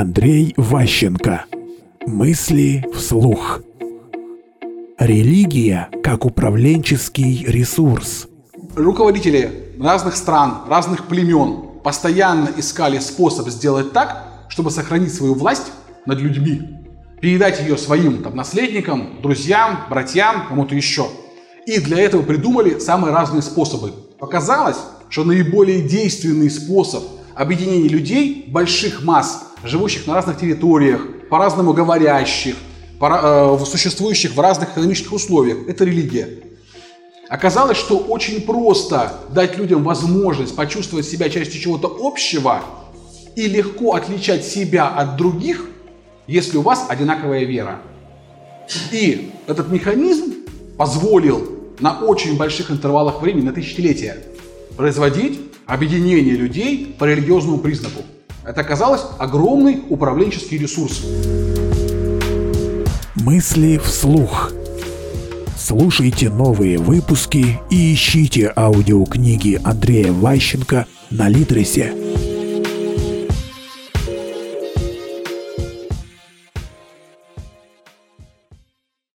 Андрей Ващенко. Мысли вслух. Религия как управленческий ресурс. Руководители разных стран, разных племен постоянно искали способ сделать так, чтобы сохранить свою власть над людьми, передать ее своим там, наследникам, друзьям, братьям, кому-то еще. И для этого придумали самые разные способы. Показалось, что наиболее действенный способ объединения людей, больших масс, живущих на разных территориях, по-разному говорящих, по, э, существующих в разных экономических условиях, это религия. Оказалось, что очень просто дать людям возможность почувствовать себя частью чего-то общего и легко отличать себя от других, если у вас одинаковая вера. И этот механизм позволил на очень больших интервалах времени, на тысячелетия, производить объединение людей по религиозному признаку. Это оказалось огромный управленческий ресурс. Мысли вслух. Слушайте новые выпуски и ищите аудиокниги Андрея Ващенко на Литресе.